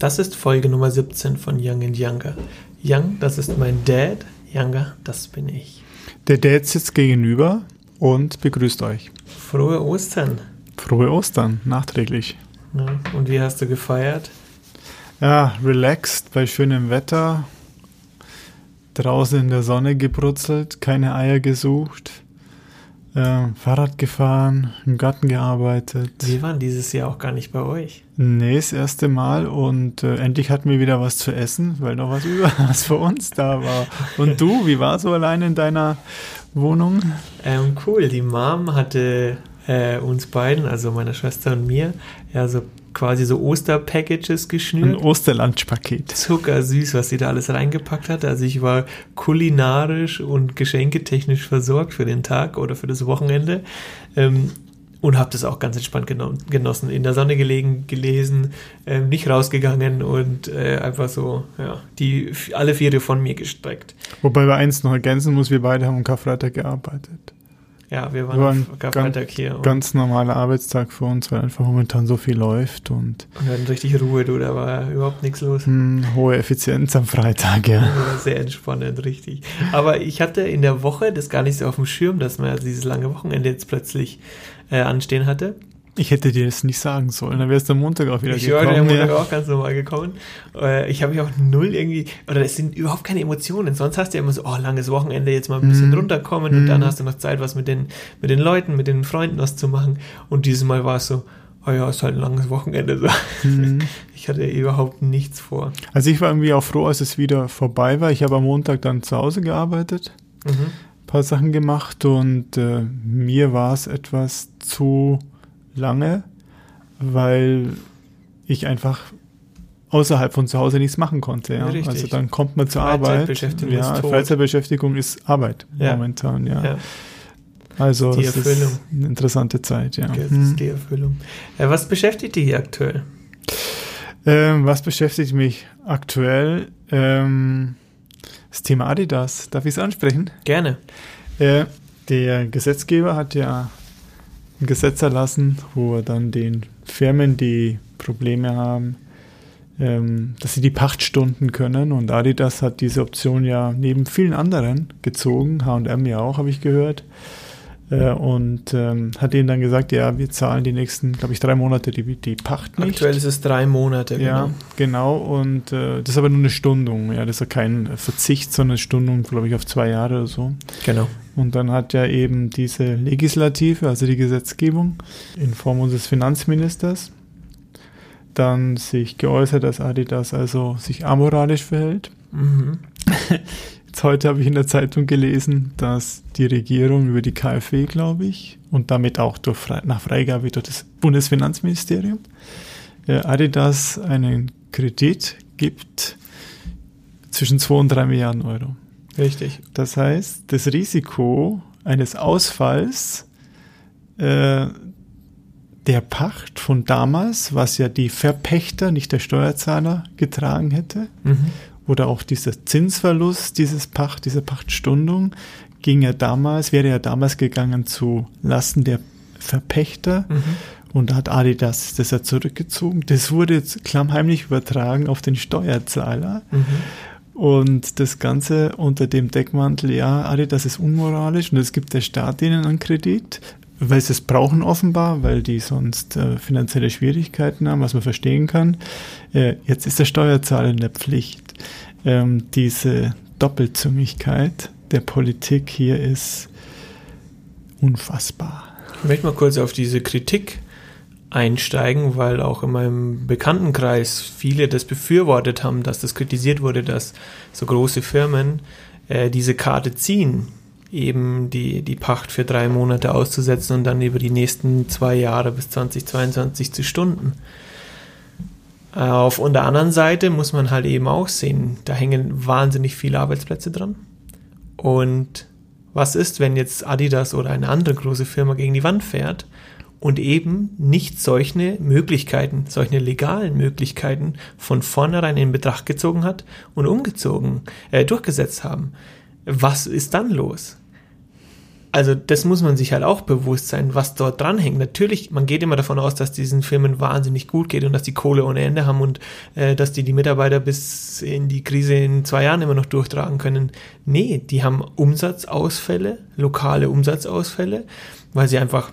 Das ist Folge Nummer 17 von Young and Younger. Young, das ist mein Dad. Younger, das bin ich. Der Dad sitzt gegenüber und begrüßt euch. Frohe Ostern. Frohe Ostern, nachträglich. Ja, und wie hast du gefeiert? Ja, relaxed bei schönem Wetter. Draußen in der Sonne gebrutzelt, keine Eier gesucht. Äh, Fahrrad gefahren, im Garten gearbeitet. Wir waren dieses Jahr auch gar nicht bei euch. Nee, das erste Mal und äh, endlich hatten wir wieder was zu essen, weil noch was über was für uns da war. Und du, wie war so allein in deiner Wohnung? Ähm, cool, die Mom hatte äh, uns beiden, also meiner Schwester und mir, ja so quasi so Osterpackages Ein geschnürt. Osterlunchpaket. Zuckersüß, was sie da alles reingepackt hat. Also ich war kulinarisch und geschenketechnisch versorgt für den Tag oder für das Wochenende. Ähm, und habe das auch ganz entspannt geno genossen. In der Sonne gelegen, gelesen, ähm, nicht rausgegangen und äh, einfach so, ja, die alle Viere von mir gestreckt. Wobei wir eins noch ergänzen muss, wir beide haben am Karfreitag gearbeitet. Ja, wir waren War ein auf Karfreitag hier und, Ganz normaler Arbeitstag für uns, weil einfach momentan so viel läuft und und wir hatten richtig Ruhe, du, da war überhaupt nichts los. mh, hohe Effizienz am Freitag, ja. Ja, Sehr entspannend, richtig. Aber ich hatte in der Woche das gar nicht so auf dem Schirm, dass man dieses lange Wochenende jetzt plötzlich äh, anstehen hatte. Ich hätte dir das nicht sagen sollen, dann wärst du am Montag auch wieder Ich war am gekommen. Montag ja. auch ganz normal gekommen. Äh, ich habe mich auch null irgendwie, oder es sind überhaupt keine Emotionen. Sonst hast du ja immer so, oh, langes Wochenende, jetzt mal ein bisschen Mhm. runterkommen und Mhm. dann hast du noch Zeit, was mit den, mit den Leuten, mit den Freunden was zu machen. Und dieses Mal war es so, oh ja, ist halt ein langes Wochenende. So. Mhm. Ich hatte überhaupt nichts vor. Also ich war irgendwie auch froh, als es wieder vorbei war. Ich habe am Montag dann zu Hause gearbeitet, Mhm. ein paar Sachen gemacht und äh, mir war es etwas zu lange, weil ich einfach außerhalb von zu Hause nichts machen konnte. Ja. Richtig. Also dann kommt man zur Arbeit. Freizeitbeschäftigung Ja, ist tot. Freizeitbeschäftigung ist Arbeit Ja. momentan, ja. Ja. Also Die das Erfüllung. ist eine interessante Zeit, ja. Das Hm. ist die Erfüllung. Äh, was beschäftigt dich aktuell? Ähm, was beschäftigt mich aktuell? Ähm, das Thema Adidas. Darf ich es ansprechen? Gerne. Äh, der Gesetzgeber hat ja ein Gesetz erlassen, wo er dann den Firmen, die Probleme haben, ähm, dass sie die Pacht stunden können. Und Adidas hat diese Option ja neben vielen anderen gezogen, H&M ja auch, habe ich gehört. Äh, und ähm, hat ihnen dann gesagt, ja, wir zahlen die nächsten, glaube ich, drei Monate die, die Pacht nicht. Aktuell ist es drei Monate. Ja, genau. genau. Und äh, das ist aber nur eine Stundung. Ja, das ist ja kein Verzicht, sondern eine Stundung, glaube ich, auf zwei Jahre oder so. Genau. Und dann hat ja eben diese Legislative, also die Gesetzgebung in Form unseres Finanzministers, dann sich geäußert, dass Adidas also sich amoralisch verhält. Mhm. Jetzt heute habe ich in der Zeitung gelesen, dass die Regierung über die KfW, glaube ich, und damit auch durch nach Freigabe durch das Bundesfinanzministerium äh, Adidas einen Kredit gibt zwischen 2 und 3 Milliarden Euro. Richtig. Das heißt, das Risiko eines Ausfalls äh, der Pacht von damals, was ja die Verpächter, nicht der Steuerzahler, getragen hätte, Mhm. oder auch dieser Zinsverlust dieses Pacht, dieser Pachtstundung, ging ja damals, wäre ja damals gegangen zu Lasten der Verpächter. Mhm. Und da hat Adidas das ja zurückgezogen. Das wurde jetzt klammheimlich übertragen auf den Steuerzahler. Mhm. Und das Ganze unter dem Deckmantel, ja, Adidas ist unmoralisch und es gibt der Staat ihnen einen Kredit, weil sie es brauchen offenbar, weil die sonst äh, finanzielle Schwierigkeiten haben, was man verstehen kann. Äh, jetzt ist der Steuerzahler in der Pflicht. Ähm, diese Doppelzüngigkeit der Politik hier ist unfassbar. Ich möchte mal kurz auf diese Kritik einsteigen, weil auch in meinem Bekanntenkreis viele das befürwortet haben, dass das kritisiert wurde, dass so große Firmen äh, diese Karte ziehen, eben die, die Pacht für drei Monate auszusetzen und dann über die nächsten zwei Jahre bis 2022 zu stunden. Auf der anderen Seite muss man halt eben auch sehen, da hängen wahnsinnig viele Arbeitsplätze dran. Und was ist, wenn jetzt Adidas oder eine andere große Firma gegen die Wand fährt und eben nicht solche Möglichkeiten, solche legalen Möglichkeiten von vornherein in Betracht gezogen hat und umgezogen, äh, durchgesetzt haben? Was ist dann los? also das muss man sich halt auch bewusst sein, was dort dranhängt. Natürlich, man geht immer davon aus, dass diesen Firmen wahnsinnig gut geht und dass die Kohle ohne Ende haben und äh, dass die die Mitarbeiter bis in die Krise in zwei Jahren immer noch durchtragen können. Nee, die haben Umsatzausfälle, lokale Umsatzausfälle, weil sie einfach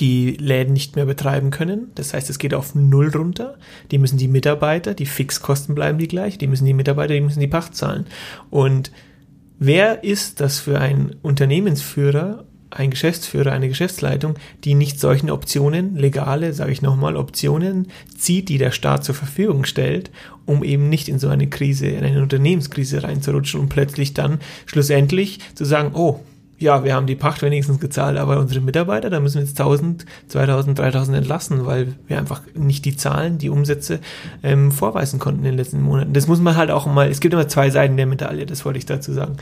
die Läden nicht mehr betreiben können. Das heißt, es geht auf Null runter. Die müssen die Mitarbeiter, die Fixkosten bleiben die gleich, die müssen die Mitarbeiter, die müssen die Pacht zahlen. Und Wer ist das für ein Unternehmensführer, ein Geschäftsführer, eine Geschäftsleitung, die nicht solchen Optionen, legale, sage ich nochmal, Optionen zieht, die der Staat zur Verfügung stellt, um eben nicht in so eine Krise, in eine Unternehmenskrise reinzurutschen und plötzlich dann schlussendlich zu sagen, oh, ja, wir haben die Pacht wenigstens gezahlt, aber unsere Mitarbeiter, da müssen wir jetzt 1000, 2000, 3000 entlassen, weil wir einfach nicht die Zahlen, die Umsätze ähm, vorweisen konnten in den letzten Monaten. Das muss man halt auch mal, es gibt immer zwei Seiten der Medaille, das wollte ich dazu sagen.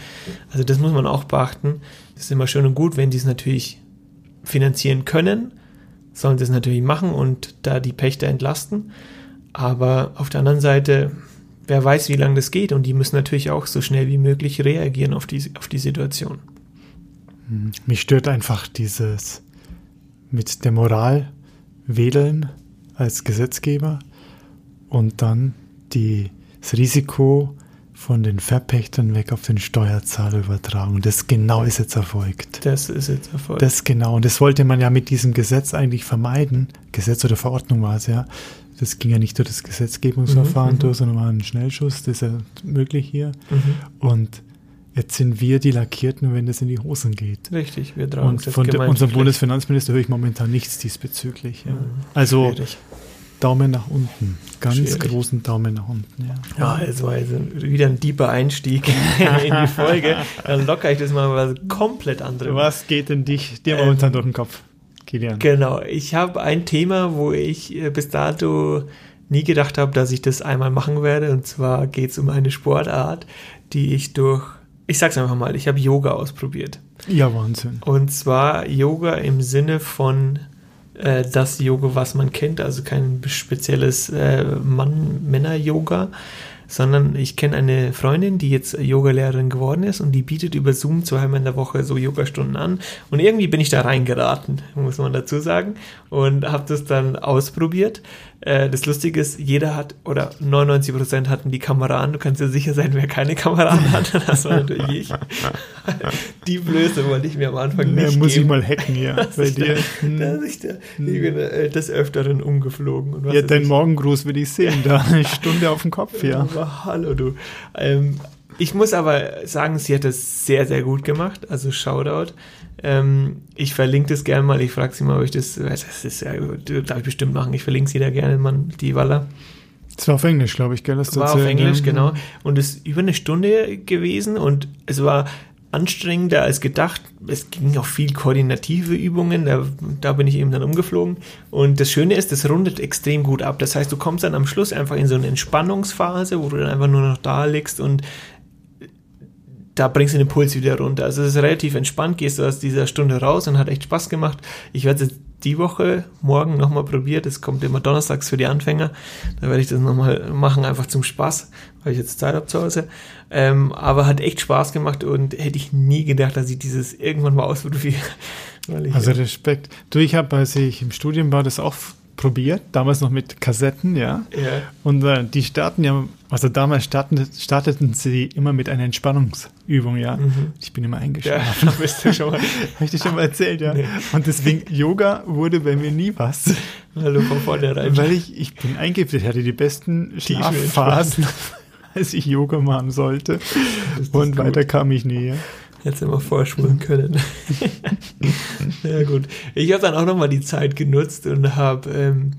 Also das muss man auch beachten. Das ist immer schön und gut, wenn die es natürlich finanzieren können, sollen sie es natürlich machen und da die Pächter entlasten. Aber auf der anderen Seite, wer weiß, wie lange das geht und die müssen natürlich auch so schnell wie möglich reagieren auf die, auf die Situation. Mich stört einfach dieses mit der Moral wählen als Gesetzgeber und dann die, das Risiko von den Verpächtern weg auf den Steuerzahler übertragen. Das genau ist jetzt erfolgt. Das ist jetzt erfolgt. Das genau. Und das wollte man ja mit diesem Gesetz eigentlich vermeiden. Gesetz oder Verordnung war es ja. Das ging ja nicht durch das Gesetzgebungsverfahren mhm, durch, sondern war ein Schnellschuss. Das ist ja möglich hier. Mhm. Und Jetzt sind wir die Lackierten, wenn es in die Hosen geht. Richtig, wir tragen Und von der, unserem Bundesfinanzminister höre ich momentan nichts diesbezüglich. Ja. Mhm. Also Schwierig. Daumen nach unten. Ganz Schwierig. großen Daumen nach unten. Ja, ja es war jetzt wieder ein deeper Einstieg in die Folge. Dann lockere ich das mal was komplett anderes. Was geht denn dich dir momentan ähm, durch den Kopf, Kilian? Genau, ich habe ein Thema, wo ich äh, bis dato nie gedacht habe, dass ich das einmal machen werde. Und zwar geht es um eine Sportart, die ich durch ich sag's einfach mal, ich habe Yoga ausprobiert. Ja, Wahnsinn. Und zwar Yoga im Sinne von äh, das Yoga, was man kennt, also kein spezielles äh, Mann-Männer-Yoga, sondern ich kenne eine Freundin, die jetzt Yogalehrerin geworden ist und die bietet über Zoom zweimal in der Woche so Yogastunden an. Und irgendwie bin ich da reingeraten, muss man dazu sagen, und habe das dann ausprobiert. Äh, das Lustige ist, jeder hat, oder 99 Prozent hatten die Kamera an. Du kannst dir sicher sein, wer keine Kamera an hat. Das war natürlich ich. Die Blöße wollte ich mir am Anfang nicht ja, muss geben. ich mal hacken, ja. bei dir. Da, ich, da, ich bin äh, des Öfteren umgeflogen. ja, dein Morgengruß will ich sehen. Da eine Stunde auf dem Kopf, ja. Aber hallo, du. Ähm, ich muss aber sagen, sie hat es sehr, sehr gut gemacht. Also Shoutout. Ähm, ich verlinke das gerne mal. Ich frage sie mal, ob ich das, das ist ja, darf ich bestimmt machen. Ich verlinke sie da gerne, Mann, die Walla. Das war auf Englisch, glaube ich, gell? Das war auf Englisch, genau. Und es ist über eine Stunde gewesen und es war anstrengender als gedacht. Es ging auch viel koordinative Übungen, da, da bin ich eben dann umgeflogen. Und das Schöne ist, das rundet extrem gut ab. Das heißt, du kommst dann am Schluss einfach in so eine Entspannungsphase, wo du dann einfach nur noch da liegst und da bringst du den Puls wieder runter. Also es ist relativ entspannt, gehst du aus dieser Stunde raus und hat echt Spaß gemacht. Ich werde es die Woche morgen nochmal probiert. Es kommt immer donnerstags für die Anfänger. Da werde ich das nochmal machen, einfach zum Spaß, weil ich jetzt Zeit habe zu Hause. Ähm, aber hat echt Spaß gemacht und hätte ich nie gedacht, dass ich dieses irgendwann mal ausprobiere. also Respekt. Du, ich habe, als ich im Studium war, das auch probiert, damals noch mit Kassetten, ja. ja. Und äh, die starten ja, also damals starten, starteten sie immer mit einer Entspannungsübung, ja. Mhm. Ich bin immer eingeschlafen. Ja, bist du schon mal. Habe ich dir schon mal erzählt, ja. Nee. Und deswegen, Yoga wurde bei mir nie was. Hallo von vornherein. Weil ich, ich bin ich hatte die besten Schlafphasen, als ich Yoga machen sollte. Und weiter kam ich nie, ja. Hätte immer vorspulen können. ja gut. Ich habe dann auch nochmal die Zeit genutzt und habe ähm,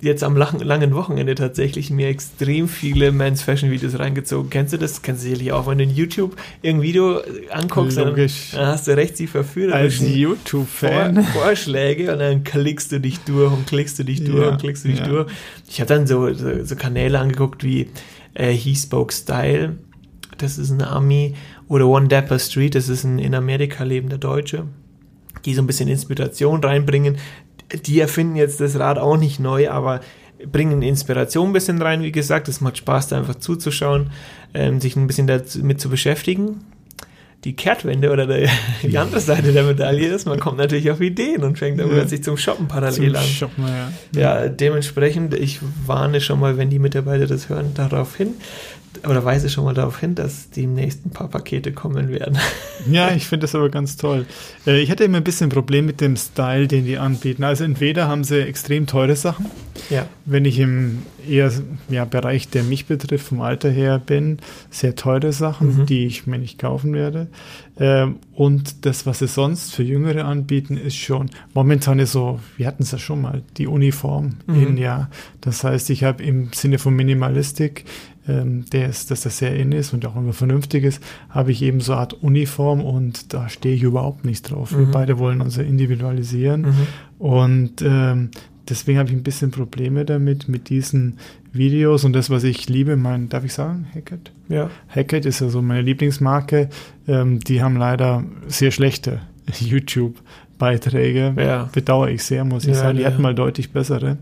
jetzt am langen, langen Wochenende tatsächlich mir extrem viele Men's Fashion Videos reingezogen. Kennst du das? Kennst du sicherlich auch, wenn du in YouTube irgendein Video anguckst, dann, dann, hast du recht die verführerischen Als YouTube-Fan Vor Vorschläge und dann klickst du dich durch und klickst du dich durch ja, und klickst du dich ja. durch. Ich habe dann so, so, so, Kanäle angeguckt wie äh, He Spoke Style. Das ist eine Army oder One Dapper Street, das ist ein in Amerika lebender Deutsche, die so ein bisschen Inspiration reinbringen. Die erfinden jetzt das Rad auch nicht neu, aber bringen Inspiration ein bisschen rein, wie gesagt. Es macht Spaß, da einfach zuzuschauen, ähm, sich ein bisschen damit zu beschäftigen. die Kehrtwende oder der, die andere Seite der Medaille ist, man kommt natürlich auf Ideen und fängt dann Ja. plötzlich zum Shoppen parallel Zum an. Shoppen, ja. Ja, dementsprechend, ich warne schon mal, wenn die Mitarbeiter das hören, darauf hin, oder weise schon mal darauf hin, dass demnächst ein paar Pakete kommen werden. Ja, ich finde das aber ganz toll. Äh, Ich hatte immer ein bisschen ein Problem mit dem Style, den die anbieten. Also entweder haben sie extrem teure Sachen, Ja, wenn ich im eher ja, Bereich, der mich betrifft, vom Alter her bin, sehr teure Sachen, Mhm. die ich mir nicht kaufen werde. Ähm, und das, was sie sonst für Jüngere anbieten, ist schon momentan ist so, wir hatten es ja schon mal, die Uniform Mhm. in ja. Das heißt, ich habe im Sinne von Minimalistik, der ist, dass das sehr in ist und auch immer vernünftig ist, habe ich eben so eine Art Uniform und da stehe ich überhaupt nicht drauf. Wir Mhm. beide wollen uns individualisieren. mhm. Und ähm, deswegen habe ich ein bisschen Probleme damit, mit diesen Videos und das, was ich liebe, mein, darf ich sagen, Hackett? ja, Hackett ist ja so meine Lieblingsmarke. Ähm, die haben leider sehr schlechte YouTube-Beiträge. ja. Bedauere ich sehr, muss ich Ja, sagen. Die ja. hatten mal deutlich bessere.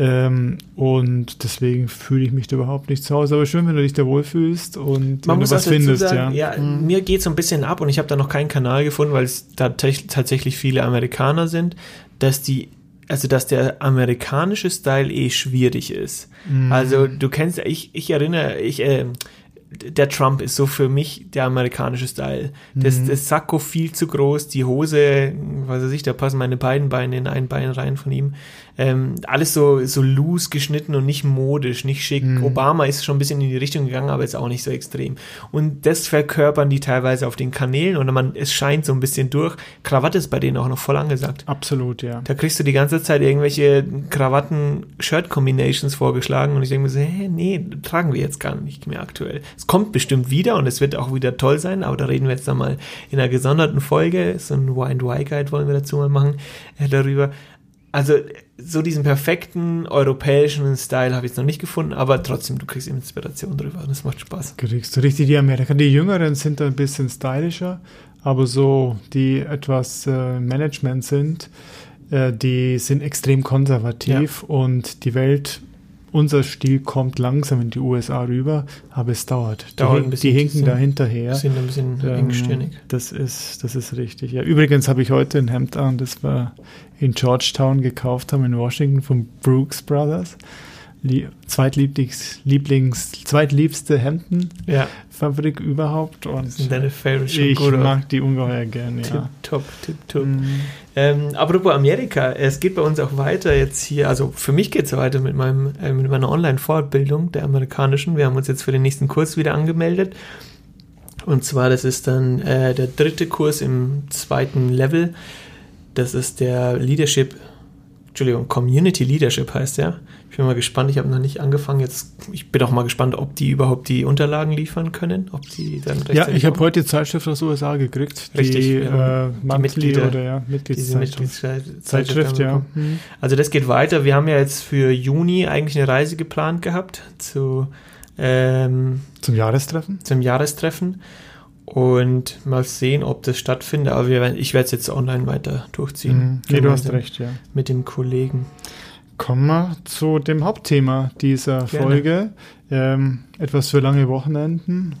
Ähm, und deswegen fühle ich mich da überhaupt nicht zu Hause. Aber schön, wenn du dich da wohlfühlst und Man wenn muss du was findest. sagen, ja, ja, Mhm. mir geht so ein bisschen ab und ich habe da noch keinen Kanal gefunden, weil es da tatsächlich viele Amerikaner sind, dass die, also dass der amerikanische Style eh schwierig ist. Mhm. Also du kennst, ich, ich erinnere, ich, äh, der Trump ist so für mich der amerikanische Style. Das, Mhm. das Sakko viel zu groß, die Hose, was weiß ich, da passen meine beiden Beine in ein Bein rein von ihm. Ähm, alles so, so loose geschnitten und nicht modisch, nicht schick. Mhm. Obama ist schon ein bisschen in die Richtung gegangen, aber jetzt auch nicht so extrem. Und das verkörpern die teilweise auf den Kanälen und man, es scheint so ein bisschen durch. Krawatte ist bei denen auch noch voll angesagt. Absolut, ja. Da kriegst du die ganze Zeit irgendwelche Krawatten-Shirt-Combinations vorgeschlagen und ich denke mir so, hä, nee, tragen wir jetzt gar nicht mehr aktuell. Es kommt bestimmt wieder und es wird auch wieder toll sein, aber da reden wir jetzt dann mal in einer gesonderten Folge, so ein Why-and-Why-Guide wollen wir dazu mal machen, äh, darüber. Also so diesen perfekten europäischen Style habe ich jetzt noch nicht gefunden, aber trotzdem, du kriegst Inspiration drüber und es macht Spaß. Kriegst du richtig die Amerikaner. Die Jüngeren sind da ein bisschen stylischer, aber so, die etwas äh, Management sind, äh, die sind extrem konservativ und die Welt, unser Stil kommt langsam in die USA rüber, aber es dauert. Die, Dauert hin- die hinken da hinterher. Sind ein bisschen Ähm, engstirnig. Das ist, das ist richtig. Ja, übrigens habe ich heute ein Hemd an, das wir in Georgetown gekauft haben, in Washington, von Brooks Brothers. Lie Zweitlieblings, Lieblings, zweitliebste Hemdenfabrik Ja, überhaupt. Und sind deine Favorites schon ich gut, mag die ungeheuer gerne, Tip ja. top, tip top. Mhm. Ähm, apropos Amerika, es geht bei uns auch weiter jetzt hier, also für mich geht es weiter mit, meinem, äh, mit meiner Online-Fortbildung der amerikanischen. Wir haben uns jetzt für den nächsten Kurs wieder angemeldet. Und zwar, das ist dann äh, der dritte Kurs im zweiten Level. Das ist der Leadership, Entschuldigung, Community Leadership heißt der. Ich bin mal gespannt, ich habe noch nicht angefangen. Jetzt, ich bin auch mal gespannt, ob die überhaupt die Unterlagen liefern können, ob die dann Ja, ich habe heute die Zeitschrift aus den USA gekriegt. Richtig, die, ja. äh, Die Mitglieder- oder ja, Mitgliedszeitschrift. Zeitschrift, ja. Mhm. Also das geht weiter. Wir haben ja jetzt für Juni eigentlich eine Reise geplant gehabt zu, ähm, Zum Jahrestreffen? zum Jahrestreffen und mal sehen, ob das stattfindet. Aber wir, ich werde es jetzt online weiter durchziehen. Mhm. Nee, du hast recht, ja. Mit dem Kollegen. Kommen wir zu dem Hauptthema dieser Gerne. Folge. Ähm, etwas für lange Wochenenden,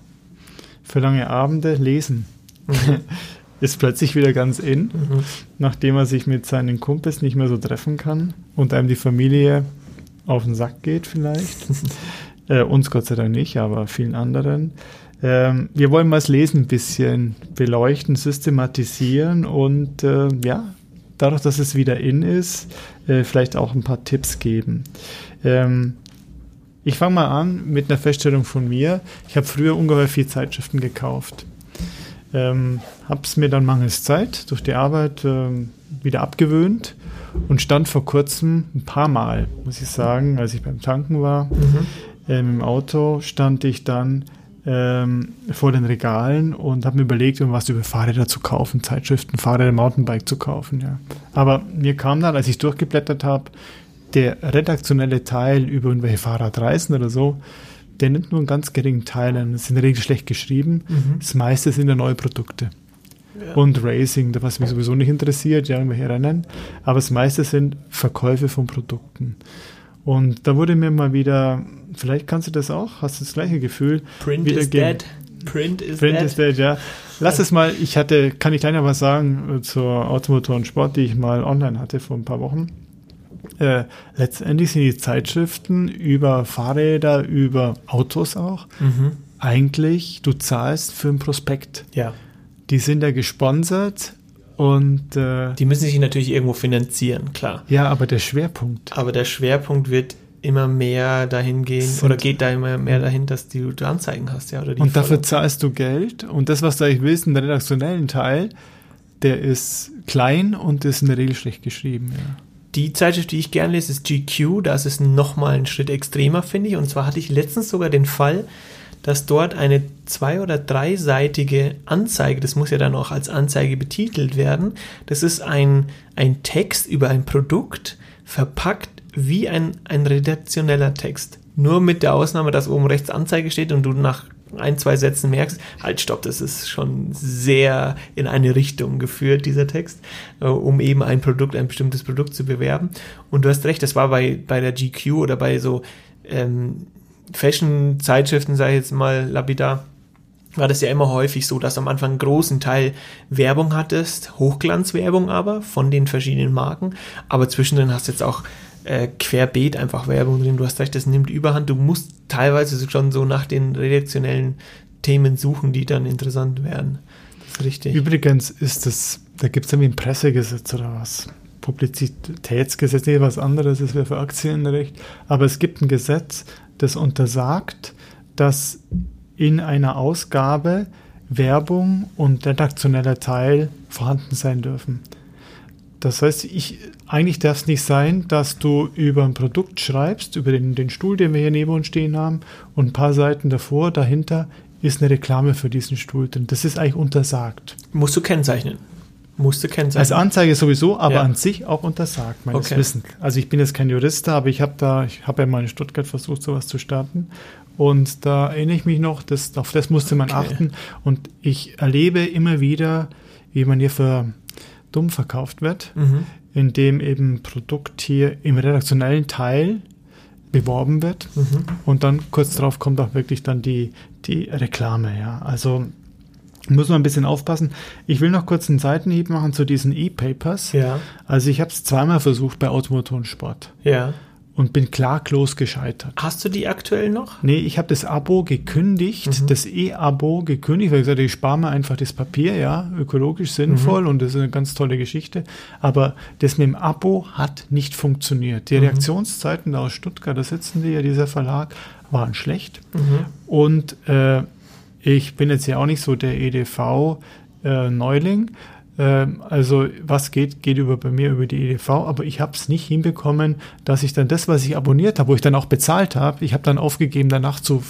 für lange Abende lesen. Mhm. Ist plötzlich wieder ganz in, Mhm. nachdem er sich mit seinen Kumpels nicht mehr so treffen kann und einem die Familie auf den Sack geht vielleicht. äh, uns Gott sei Dank nicht, aber vielen anderen. Ähm, wir wollen mal das Lesen ein bisschen beleuchten, systematisieren und äh, ja, dadurch, dass es wieder in ist, äh, vielleicht auch ein paar Tipps geben. Ähm, ich fange mal an mit einer Feststellung von mir. Ich habe früher ungeheuer viel Zeitschriften gekauft. Ähm, habe es mir dann mangels Zeit durch die Arbeit ähm, wieder abgewöhnt und stand vor kurzem ein paar Mal, muss ich sagen, als ich beim Tanken war, Mhm. ähm, im Auto, stand ich dann ähm, vor den Regalen und habe mir überlegt, um was über Fahrräder zu kaufen, Zeitschriften, Fahrräder, Mountainbike zu kaufen. Ja. Aber mir kam dann, als ich durchgeblättert habe, der redaktionelle Teil über irgendwelche Fahrradreisen oder so, der nimmt nur einen ganz geringen Teil an. Das ist in der Regel schlecht geschrieben. Mhm. Das meiste sind ja neue Produkte. Ja. Und Racing, was mich sowieso nicht interessiert, ja, irgendwelche Rennen. Aber das meiste sind Verkäufe von Produkten. Und da wurde mir mal wieder, vielleicht kannst du das auch, hast du das gleiche Gefühl, Print wieder is dead. Print is Print dead. is dead, ja. Lass es mal, ich hatte, kann ich gleich noch was sagen äh, zur Automotor und Sport, die ich mal online hatte vor ein paar Wochen. Äh, letztendlich sind die Zeitschriften über Fahrräder, über Autos auch, Mhm. eigentlich, du zahlst für ein Prospekt. Ja. Die sind ja gesponsert und äh, Die müssen sich natürlich irgendwo finanzieren, klar. ja, aber der Schwerpunkt. Aber der Schwerpunkt wird immer mehr dahin gehen Sind- oder geht da immer mehr dahin, dass du die Anzeigen hast, ja. Oder die Und dafür Follow- zahlst du Geld und das, was du eigentlich willst, in der redaktionellen Teil, der ist klein und ist in der Regel schlecht geschrieben. Ja. Die Zeitschrift, die ich gerne lese, ist GQ. Da ist es nochmal einen Schritt extremer, finde ich. Und zwar hatte ich letztens sogar den Fall, dass dort eine zwei- oder dreiseitige Anzeige, das muss ja dann auch als Anzeige betitelt werden, das ist ein, ein Text über ein Produkt, verpackt wie ein, ein redaktioneller Text. Nur mit der Ausnahme, dass oben rechts Anzeige steht und du nach ein, zwei Sätzen merkst, halt stopp, das ist schon sehr in eine Richtung geführt, dieser Text, äh, um eben ein Produkt, ein bestimmtes Produkt zu bewerben. Und du hast recht, das war bei, bei der GQ oder bei so ähm, Fashion-Zeitschriften, sage ich jetzt mal lapidar, war das ja immer häufig so, dass du am Anfang einen großen Teil Werbung hattest, Hochglanzwerbung aber von den verschiedenen Marken, aber zwischendrin hast du jetzt auch äh, querbeet einfach Werbung drin. Du hast recht, das nimmt Überhand. Du musst teilweise schon so nach den redaktionellen Themen suchen, die dann interessant werden. Das ist richtig. Übrigens ist es, da gibt es irgendwie ein Pressegesetz oder was. Publizitätsgesetz, nee, was anderes, das wäre für Aktienrecht. Aber es gibt ein Gesetz, das untersagt, dass in einer Ausgabe Werbung und redaktioneller Teil vorhanden sein dürfen. Das heißt, ich, eigentlich darf es nicht sein, dass du über ein Produkt schreibst, über den, den Stuhl, den wir hier neben uns stehen haben, und ein paar Seiten davor, dahinter, ist eine Reklame für diesen Stuhl drin. Das ist eigentlich untersagt. Musst du kennzeichnen. Musst du kennzeichnen. Als Anzeige sowieso, aber Ja. an sich auch untersagt, meines Okay. Wissens. Also ich bin jetzt kein Jurist, aber ich habe da, ich habe ja mal in Stuttgart versucht, sowas zu starten. Und da erinnere ich mich noch, das, auf das musste man Okay. achten. Und ich erlebe immer wieder, wie man hier für dumm verkauft wird, Mhm. indem eben Produkt hier im redaktionellen Teil beworben wird. Mhm. Und dann kurz darauf kommt auch wirklich dann die, die Reklame, ja. Also muss man ein bisschen aufpassen. Ich will noch kurz einen Seitenhieb machen zu diesen E-Papers. Ja, Also ich habe es zweimal versucht bei Automotor und Sport ja. und bin klaglos gescheitert. Hast du die aktuell noch? Nee, ich habe das Abo gekündigt, Mhm. das E-Abo gekündigt, weil ich gesagt habe, ich spare mir einfach das Papier, ja, ökologisch sinnvoll Mhm. und das ist eine ganz tolle Geschichte. Aber das mit dem Abo hat nicht funktioniert. Die Mhm. Reaktionszeiten da aus Stuttgart, da sitzen die ja, dieser Verlag, waren schlecht. Mhm. Und äh, ich bin jetzt ja auch nicht so der EDV-Neuling. Ähm, also was geht, geht über bei mir über die EDV, aber ich habe es nicht hinbekommen, dass ich dann das, was ich abonniert habe, wo ich dann auch bezahlt habe, ich habe dann aufgegeben, danach zu,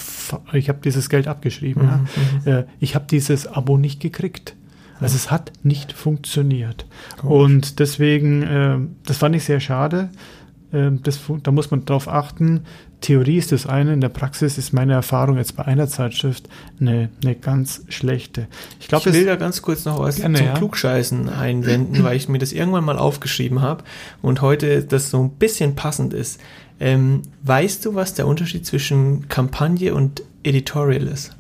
ich habe dieses Geld abgeschrieben. Mhm, ja. Äh, ich habe dieses Abo nicht gekriegt. Also es hat nicht funktioniert. Komisch. Und deswegen, äh, das fand ich sehr schade. Ähm, das, da muss man drauf achten. Theorie ist das eine, in der Praxis ist meine Erfahrung jetzt bei einer Zeitschrift eine, eine ganz schlechte. Ich glaube, ich will da ganz kurz noch was Gerne, zum ja. Klugscheißen einwenden, weil ich mir das irgendwann mal aufgeschrieben habe und heute das so ein bisschen passend ist. Ähm, weißt du, was der Unterschied zwischen Kampagne und Editorial ist?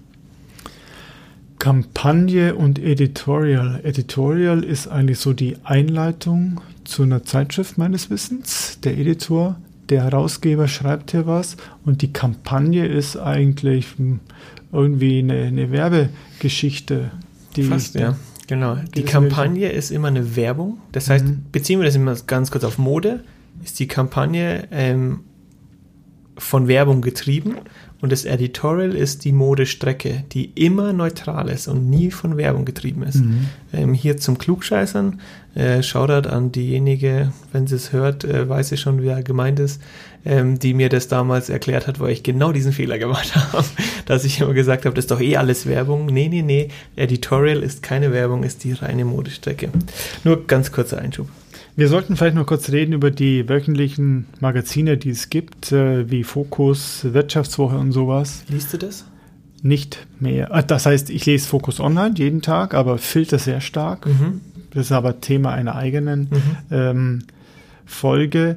Kampagne und Editorial. Editorial ist eigentlich so die Einleitung zu einer Zeitschrift meines Wissens. Der Editor, der Herausgeber schreibt hier was und die Kampagne ist eigentlich hm, irgendwie eine, eine Werbegeschichte. Die Fast, ja. Genau. Die Kampagne ist immer eine Werbung. Das heißt, Mhm. beziehen wir das immer ganz kurz auf Mode, ist die Kampagne ähm, von Werbung getrieben und das Editorial ist die Modestrecke, die immer neutral ist und nie von Werbung getrieben ist. Mhm. Ähm, hier zum Klugscheißern. Äh, Shoutout an diejenige, wenn sie es hört, äh, weiß sie schon, wer gemeint ist, ähm, die mir das damals erklärt hat, weil ich genau diesen Fehler gemacht habe, dass ich immer gesagt habe, das ist doch eh alles Werbung. Nee, nee, nee, Editorial ist keine Werbung, ist die reine Modestrecke. Nur ganz kurzer Einschub. Wir sollten vielleicht noch kurz reden über die wöchentlichen Magazine, die es gibt, äh, wie Fokus, Wirtschaftswoche und sowas. Liest du das? Nicht mehr. Äh, Das heißt, ich lese Fokus Online jeden Tag, aber filter sehr stark. Mhm. Das ist aber Thema einer eigenen Mhm. ähm, Folge.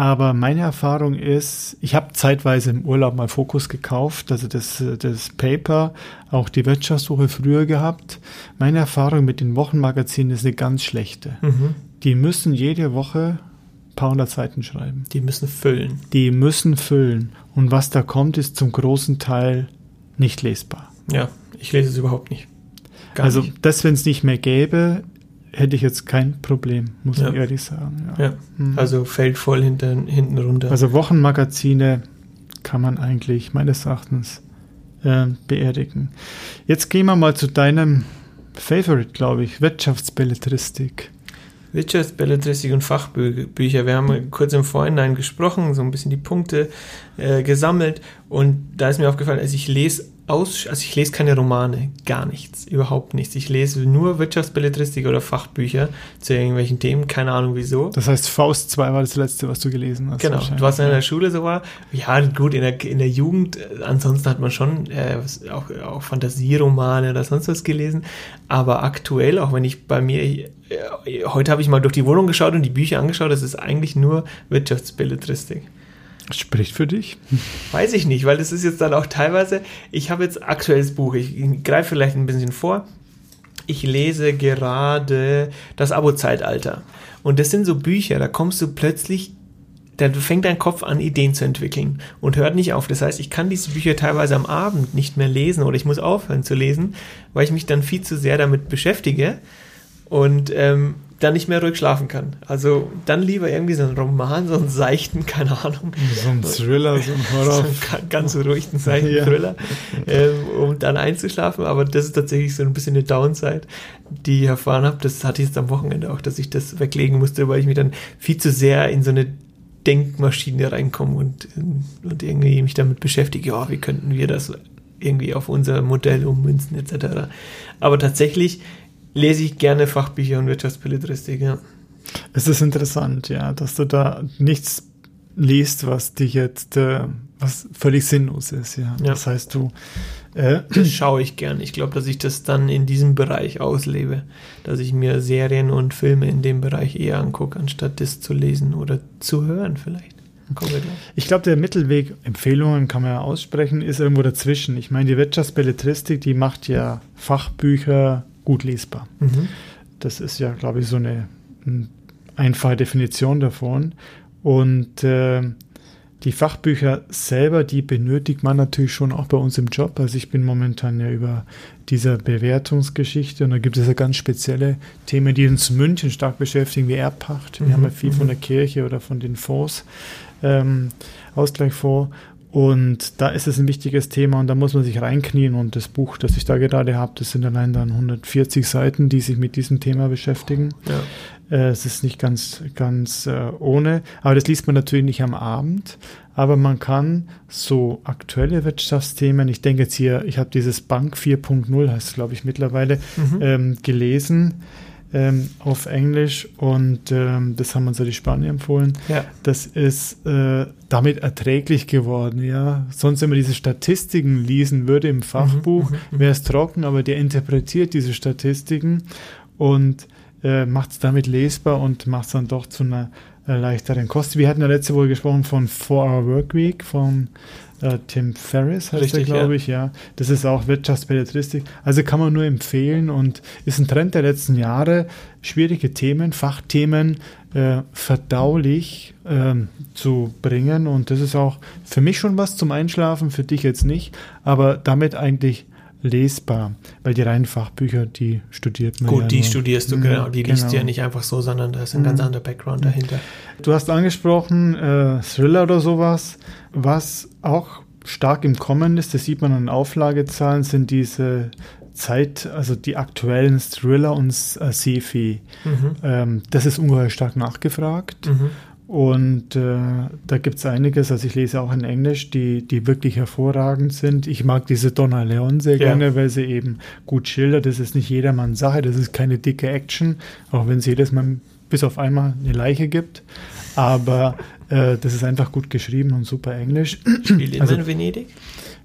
Aber meine Erfahrung ist, ich habe zeitweise im Urlaub mal Fokus gekauft, also das, das Paper, auch die Wirtschaftswoche früher gehabt. Meine Erfahrung mit den Wochenmagazinen ist eine ganz schlechte. Mhm. Die müssen jede Woche ein paar hundert Seiten schreiben. Die müssen füllen. Die müssen füllen. Und was da kommt, ist zum großen Teil nicht lesbar. Ja, ich lese es überhaupt nicht. Gar also nicht. das, wenn es nicht mehr gäbe, hätte ich jetzt kein Problem, muss Ja. ich ehrlich sagen. Ja, Mhm. also fällt voll hinter, hinten runter. Also Wochenmagazine kann man eigentlich meines Erachtens äh, beerdigen. Jetzt gehen wir mal zu deinem Favorite, glaube ich, Wirtschaftsbelletristik. Wirtschaftsbelletristik und Fachbücher. Wir haben kurz im Vorhinein gesprochen, so ein bisschen die Punkte äh, gesammelt und da ist mir aufgefallen, also ich lese aus, also ich lese keine Romane, gar nichts, überhaupt nichts. Ich lese nur Wirtschaftsbelletristik oder Fachbücher zu irgendwelchen Themen, keine Ahnung wieso. Das heißt, Faust 2 war das letzte, was du gelesen hast. Genau, wahrscheinlich. was in der Schule so war. Ja, gut, in der, in der Jugend, äh, ansonsten hat man schon äh, auch, auch Fantasieromane oder sonst was gelesen. Aber aktuell, auch wenn ich bei mir, äh, heute habe ich mal durch die Wohnung geschaut und die Bücher angeschaut, das ist eigentlich nur Wirtschaftsbelletristik. Spricht für dich. Weiß ich nicht, weil das ist jetzt dann auch teilweise, ich habe jetzt aktuelles Buch, ich greife vielleicht ein bisschen vor. Ich lese gerade das Abo-Zeitalter. Und das sind so Bücher, da kommst du plötzlich, da fängt dein Kopf an, Ideen zu entwickeln und hört nicht auf. Das heißt, ich kann diese Bücher teilweise am Abend nicht mehr lesen oder ich muss aufhören zu lesen, weil ich mich dann viel zu sehr damit beschäftige und ähm, dann nicht mehr ruhig schlafen kann. Also dann lieber irgendwie so einen Roman, so einen seichten, keine Ahnung, So ein Thriller, so ein so Horror. einen ga- ganz ruhigen seichten Ja. Thriller, ähm, um dann einzuschlafen. Aber das ist tatsächlich so ein bisschen eine Downside, die ich erfahren habe. Das hatte ich jetzt am Wochenende auch, dass ich das weglegen musste, weil ich mich dann viel zu sehr in so eine Denkmaschine reinkomme und, und irgendwie mich damit beschäftige, ja, wie könnten wir das irgendwie auf unser Modell ummünzen etc. Aber tatsächlich lese ich gerne Fachbücher und Wirtschaftsbelletristik, ja. Es ist interessant, ja, dass du da nichts liest, was dich jetzt, äh, was völlig sinnlos ist, ja. Ja. Das heißt, du, äh, Das schaue ich gern. Ich glaube, dass ich das dann in diesem Bereich auslebe. Dass ich mir Serien und Filme in dem Bereich eher angucke, anstatt das zu lesen oder zu hören vielleicht. Ich glaube, der Mittelweg, Empfehlungen kann man ja aussprechen, ist irgendwo dazwischen. Ich meine, die Wirtschaftsbelletristik, die macht ja Fachbücher gut lesbar. Mhm. Das ist ja, glaube ich, so eine mm, einfache Definition davon. Und äh, die Fachbücher selber, die benötigt man natürlich schon auch bei uns im Job. Also ich bin momentan ja über dieser Bewertungsgeschichte und da gibt es ja ganz spezielle Themen, die uns München stark beschäftigen, wie Erbpacht. Wir Mhm, haben ja viel von mhm. der Kirche oder von den Fonds, ähm, Ausgleichsfonds. Und da ist es ein wichtiges Thema und da muss man sich reinknien. Und das Buch, das ich da gerade habe, das sind allein dann 140 Seiten, die sich mit diesem Thema beschäftigen. Ja. Äh, es ist nicht ganz, ganz äh, ohne, aber das liest man natürlich nicht am Abend. Aber man kann so aktuelle Wirtschaftsthemen, ich denke jetzt hier, ich habe dieses Bank 4.0, heißt es glaube ich mittlerweile, Mhm. ähm, gelesen ähm, auf Englisch und ähm, das haben uns ja die Spanier empfohlen. ja. Das ist äh, damit erträglich geworden, ja. Sonst, wenn man diese Statistiken lesen würde im Fachbuch, mhm, mhm. wäre es trocken, aber der interpretiert diese Statistiken und äh, macht es damit lesbar und macht es dann doch zu einer leichteren Kost. Wir hatten ja letzte Woche gesprochen von 4-Hour Workweek von äh, Tim Ferriss, heißt Richtig, er, glaube ja. ich, ja. Das ist auch Wirtschaftsbelletristik. Also kann man nur empfehlen und ist ein Trend der letzten Jahre, schwierige Themen, Fachthemen äh, verdaulich ähm, zu bringen. Und das ist auch für mich schon was zum Einschlafen, für dich jetzt nicht, aber damit eigentlich lesbar, weil die reinen Fachbücher, die studiert man ja Gut, die nur. studierst du, Mhm, genau. Die liest du genau. ja nicht einfach so, sondern da ist ein ganz Mhm. anderer Background dahinter. Du hast angesprochen, äh, Thriller oder sowas, was auch stark im Kommen ist, das sieht man an Auflagezahlen, sind diese Zeit, also die aktuellen Thriller und äh, Sci-Fi. Mhm. Ähm, das ist ungeheuer stark nachgefragt. Mhm. Und äh, da gibt es einiges, also ich lese auch in Englisch, die, die wirklich hervorragend sind. Ich mag diese Donna Leon sehr Ja. gerne, weil sie eben gut schildert. Das ist nicht jedermanns Sache, das ist keine dicke Action, auch wenn es jedes Mal bis auf einmal eine Leiche gibt. Aber äh, das ist einfach gut geschrieben und super Englisch. Spielt immer Also- in Venedig?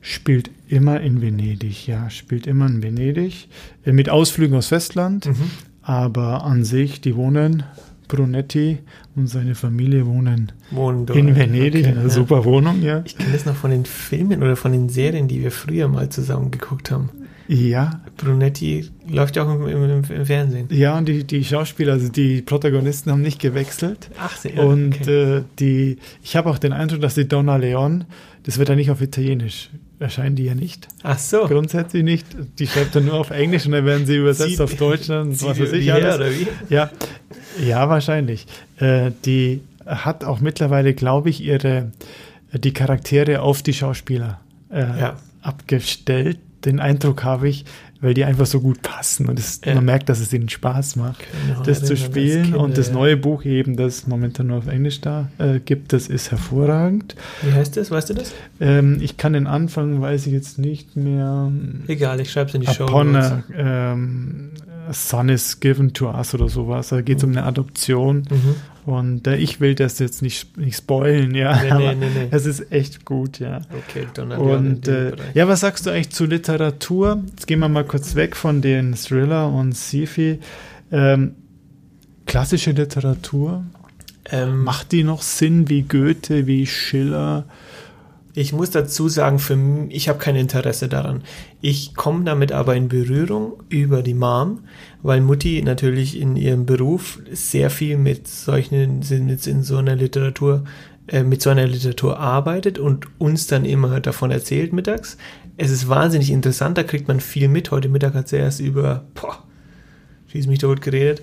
Spielt immer in Venedig, ja, spielt immer in Venedig. Äh, mit Ausflügen aus Festland, Mhm. aber an sich, die wohnen Brunetti und seine Familie wohnen Wohnen dort. in Venedig, Okay, in einer ja. super Wohnung, ja. Ich kenne das noch von den Filmen oder von den Serien, die wir früher mal zusammen geguckt haben. Ja, Brunetti läuft ja auch im, im, im Fernsehen. ja, und die, die Schauspieler, also die Protagonisten haben nicht gewechselt. Ach, sehr. Und okay. äh, die, ich habe auch den Eindruck, dass die Donna Leon, das wird ja nicht auf Italienisch, erscheinen die ja nicht. Ach so. Grundsätzlich nicht. Die schreibt dann nur auf Englisch und dann werden sie übersetzt Sie- auf Deutsch und was weiß ich alles. oder wie? Ja, ja, wahrscheinlich. Äh, die hat auch mittlerweile, glaube ich, ihre die Charaktere auf die Schauspieler äh, Ja. abgestellt. Den Eindruck habe ich, weil die einfach so gut passen und es, Ja. man merkt, dass es ihnen Spaß macht, Genau, das zu spielen. Kinder, und das neue Buch eben, das momentan nur auf Englisch da äh, gibt, das ist hervorragend. Wie heißt das? Weißt du das? Ähm, ich kann den Anfang, weiß ich jetzt nicht mehr. Egal, ich schreibe es in die Show. Upon a ähm, son is given to us oder sowas. Da geht es um eine Adoption. Mhm. Und äh, ich will das jetzt nicht, nicht spoilen, ja. Nee, nee, aber nee, nee. Es ist echt gut, ja. Okay, in Und äh, ja, was sagst du eigentlich zu Literatur? Jetzt gehen wir mal kurz weg von den Thriller und Sci-Fi. Ähm, klassische Literatur, Ähm, macht die noch Sinn wie Goethe, wie Schiller? Ich muss dazu sagen, für m- ich habe kein Interesse daran. Ich komme damit aber in Berührung über die Mom, weil Mutti natürlich in ihrem Beruf sehr viel mit solchen, mit in so einer Literatur, äh, mit so einer Literatur arbeitet und uns dann immer davon erzählt mittags. Es ist wahnsinnig interessant, da kriegt man viel mit. Heute Mittag hat sie erst über, boah, schieß mich tot geredet.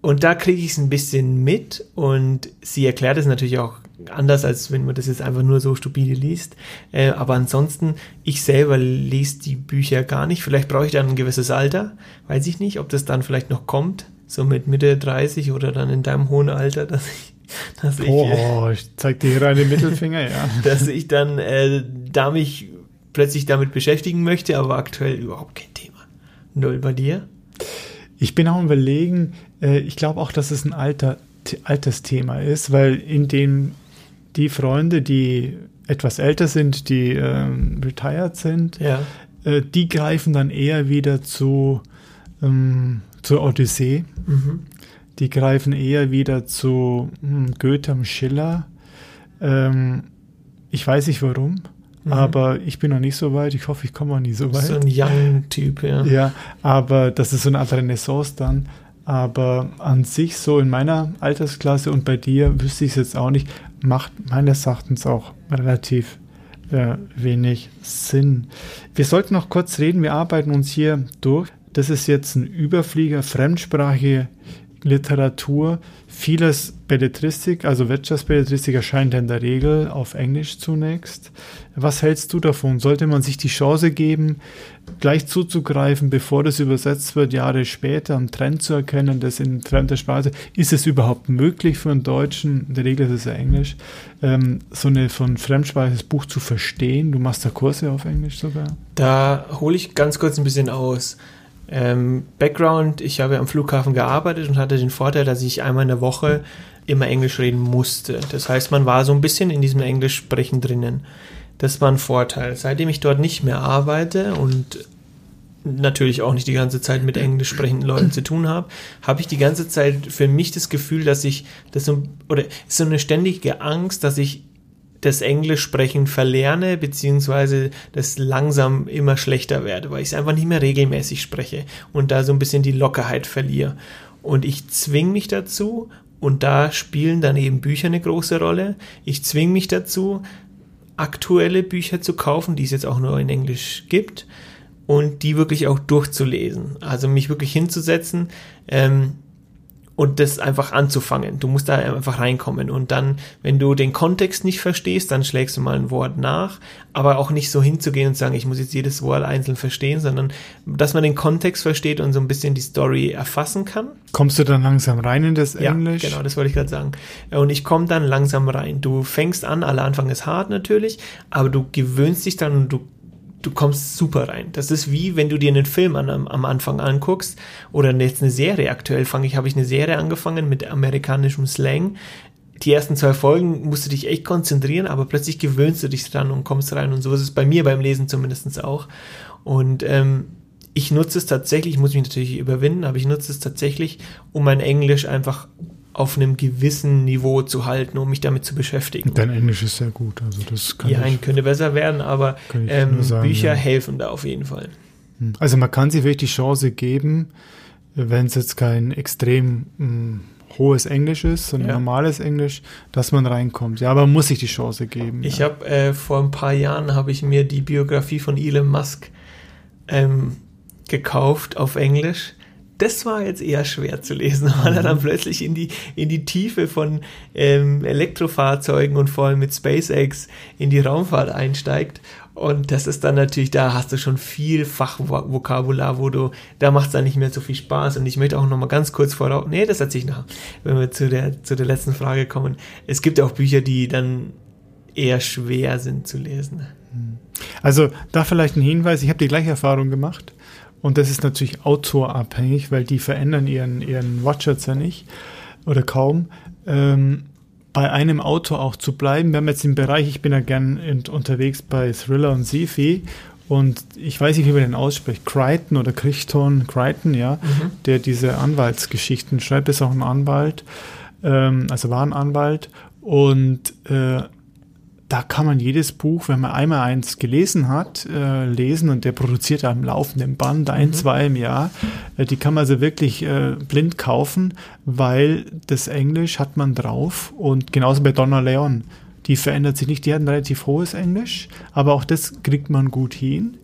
Und da kriege ich es ein bisschen mit und sie erklärt es natürlich auch anders, als wenn man das jetzt einfach nur so stupide liest. Äh, aber ansonsten, ich selber lese die Bücher gar nicht. Vielleicht brauche ich dann ein gewisses Alter. Weiß ich nicht, ob das dann vielleicht noch kommt. So mit Mitte 30 oder dann in deinem hohen Alter, dass ich, dass ich, äh, Oh, ich zeig dir hier einen Mittelfinger, ja. dass ich dann äh, da mich plötzlich damit beschäftigen möchte, aber aktuell überhaupt kein Thema. Null bei dir? Ich bin auch überlegen, äh, ich glaube auch, dass es ein alter, altes Thema ist, weil in dem die Freunde, die etwas älter sind, die ähm, retired sind, Ja. äh, die greifen dann eher wieder zu ähm, zur Odyssee. Mhm. Die greifen eher wieder zu hm, Goethe und Schiller. Ähm, ich weiß nicht warum, Mhm. aber ich bin noch nicht so weit. Ich hoffe, ich komme auch nie so weit. So ein Young-Typ, ja. Ja, aber das ist so eine Art Renaissance dann. Aber an sich so in meiner Altersklasse und bei dir wüsste ich es jetzt auch nicht, macht meines Erachtens auch relativ äh, wenig Sinn. Wir sollten noch kurz reden, wir arbeiten uns hier durch. Das ist jetzt ein Überflieger, fremdsprachige Literatur. Vieles Belletristik, also Wirtschaftsbelletristik erscheint in der Regel auf Englisch zunächst. Was hältst du davon? Sollte man sich die Chance geben, gleich zuzugreifen, bevor das übersetzt wird, Jahre später, einen Trend zu erkennen, das in fremder Sprache, ist es überhaupt möglich für einen Deutschen, in der Regel ist es ja Englisch, ähm, so eine von fremdsprachiges Buch zu verstehen? Du machst da Kurse auf Englisch sogar? Da hole ich ganz kurz ein bisschen aus. Ähm, Background, ich habe am Flughafen gearbeitet und hatte den Vorteil, dass ich einmal in der Woche immer Englisch reden musste. Das heißt, man war so ein bisschen in diesem Englisch sprechen drinnen. Das war ein Vorteil. Seitdem ich dort nicht mehr arbeite und natürlich auch nicht die ganze Zeit mit englisch sprechenden Leuten zu tun habe, habe ich die ganze Zeit für mich das Gefühl, dass ich das so, oder so eine ständige Angst, dass ich das Englisch sprechen verlerne, beziehungsweise das langsam immer schlechter werde, weil ich es einfach nicht mehr regelmäßig spreche und da so ein bisschen die Lockerheit verliere. Und ich zwing mich dazu, und da spielen dann eben Bücher eine große Rolle. Ich zwing mich dazu, aktuelle Bücher zu kaufen, die es jetzt auch nur in Englisch gibt und die wirklich auch durchzulesen. Also mich wirklich hinzusetzen ähm, und das einfach anzufangen. Du musst da einfach reinkommen und dann, wenn du den Kontext nicht verstehst, dann schlägst du mal ein Wort nach, aber auch nicht so hinzugehen und sagen, ich muss jetzt jedes Wort einzeln verstehen, sondern dass man den Kontext versteht und so ein bisschen die Story erfassen kann. Kommst du dann langsam rein in das Englisch? Ja, genau, das wollte ich gerade sagen. Und ich komme dann langsam rein. Du fängst an, aller Anfang ist hart natürlich, aber du gewöhnst dich dann und du, du kommst super rein. Das ist wie, wenn du dir einen Film an, am, Anfang anguckst oder jetzt eine Serie. Aktuell fange ich, habe ich eine Serie angefangen mit amerikanischem Slang. Die ersten zwei Folgen musst du dich echt konzentrieren, aber plötzlich gewöhnst du dich dran und kommst rein. Und so ist es bei mir beim Lesen zumindest auch. Und ähm, ich nutze es tatsächlich, ich muss mich natürlich überwinden, aber ich nutze es tatsächlich, um mein Englisch einfach auf einem gewissen Niveau zu halten, um mich damit zu beschäftigen. Dein Englisch ist sehr gut, also das kann ja, ich, könnte besser werden, aber ähm, sagen, Bücher ja. helfen da auf jeden Fall. Also man kann sich wirklich die Chance geben, wenn es jetzt kein extrem mh, hohes Englisch ist, sondern Ja. normales Englisch, dass man reinkommt. Ja, aber man muss sich die Chance geben. Ich ja. habe äh, vor ein paar Jahren habe ich mir die Biografie von Elon Musk ähm, gekauft auf Englisch. Das war jetzt eher schwer zu lesen, weil er dann plötzlich in die, in die Tiefe von ähm, Elektrofahrzeugen und vor allem mit SpaceX in die Raumfahrt einsteigt. Und das ist dann natürlich, da hast du schon viel Fachvokabular, wo du, da macht es dann nicht mehr so viel Spaß. Und ich möchte auch noch mal ganz kurz voraus, nee, das erzähle ich nachher, wenn wir zu der, zu der letzten Frage kommen. Es gibt ja auch Bücher, die dann eher schwer sind zu lesen. Also da vielleicht ein Hinweis, ich habe die gleiche Erfahrung gemacht und das ist natürlich autorabhängig, weil die verändern ihren, ihren Wortschatz ja nicht oder kaum. Ähm, bei einem Autor auch zu bleiben. Wir haben jetzt im Bereich, ich bin ja gern in, unterwegs bei Thriller und Sci-Fi und ich weiß nicht, wie man den ausspricht, Crichton oder Crichton, Crichton, ja, der diese Anwaltsgeschichten schreibt, ist auch ein Anwalt, ähm, also war ein Anwalt. Und äh, da kann man jedes Buch, wenn man einmal eins gelesen hat, äh, lesen und der produziert am laufenden Band ein, zwei im Jahr. Äh, die kann man also wirklich äh, blind kaufen, weil das Englisch hat man drauf und genauso bei Donna Leon. Die verändert sich nicht, die hat ein relativ hohes Englisch, aber auch das kriegt man gut hin.